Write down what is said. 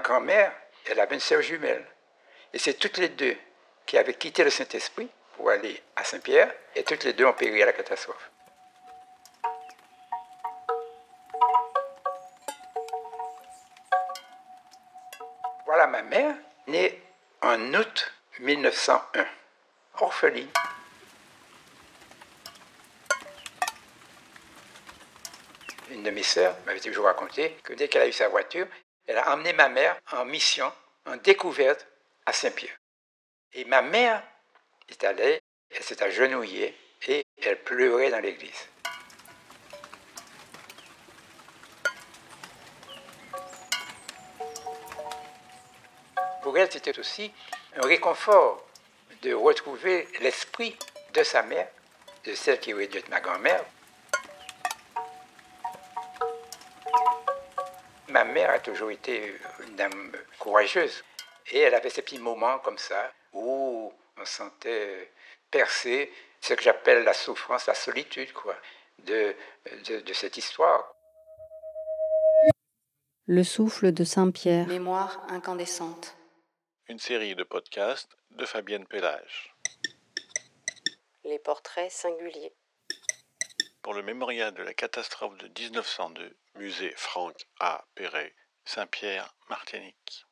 grand-mère, elle avait une sœur jumelle. Et c'est toutes les deux qui avaient quitté le Saint-Esprit pour aller à Saint-Pierre, et toutes les deux ont péri à la catastrophe. Voilà ma mère, née en août 1901, orpheline. Une de mes sœurs m'avait toujours raconté que dès qu'elle a eu sa voiture, elle a emmené ma mère en mission, en découverte à Saint-Pierre. Et ma mère est allée, elle s'est agenouillée et elle pleurait dans l'église. Pour elle, c'était aussi un réconfort de retrouver l'esprit de sa mère, de celle qui aurait dû être ma grand-mère. Ma mère a toujours été une dame courageuse. Et elle avait ces petits moments comme ça où on sentait percer ce que j'appelle la souffrance, la solitude, quoi, de, de, de cette histoire. Le souffle de Saint-Pierre. Mémoire incandescente. Une série de podcasts de Fabienne Pellage. Les portraits singuliers. Pour le mémorial de la catastrophe de 1902, musée Franck A. Perret, Saint-Pierre, Martinique.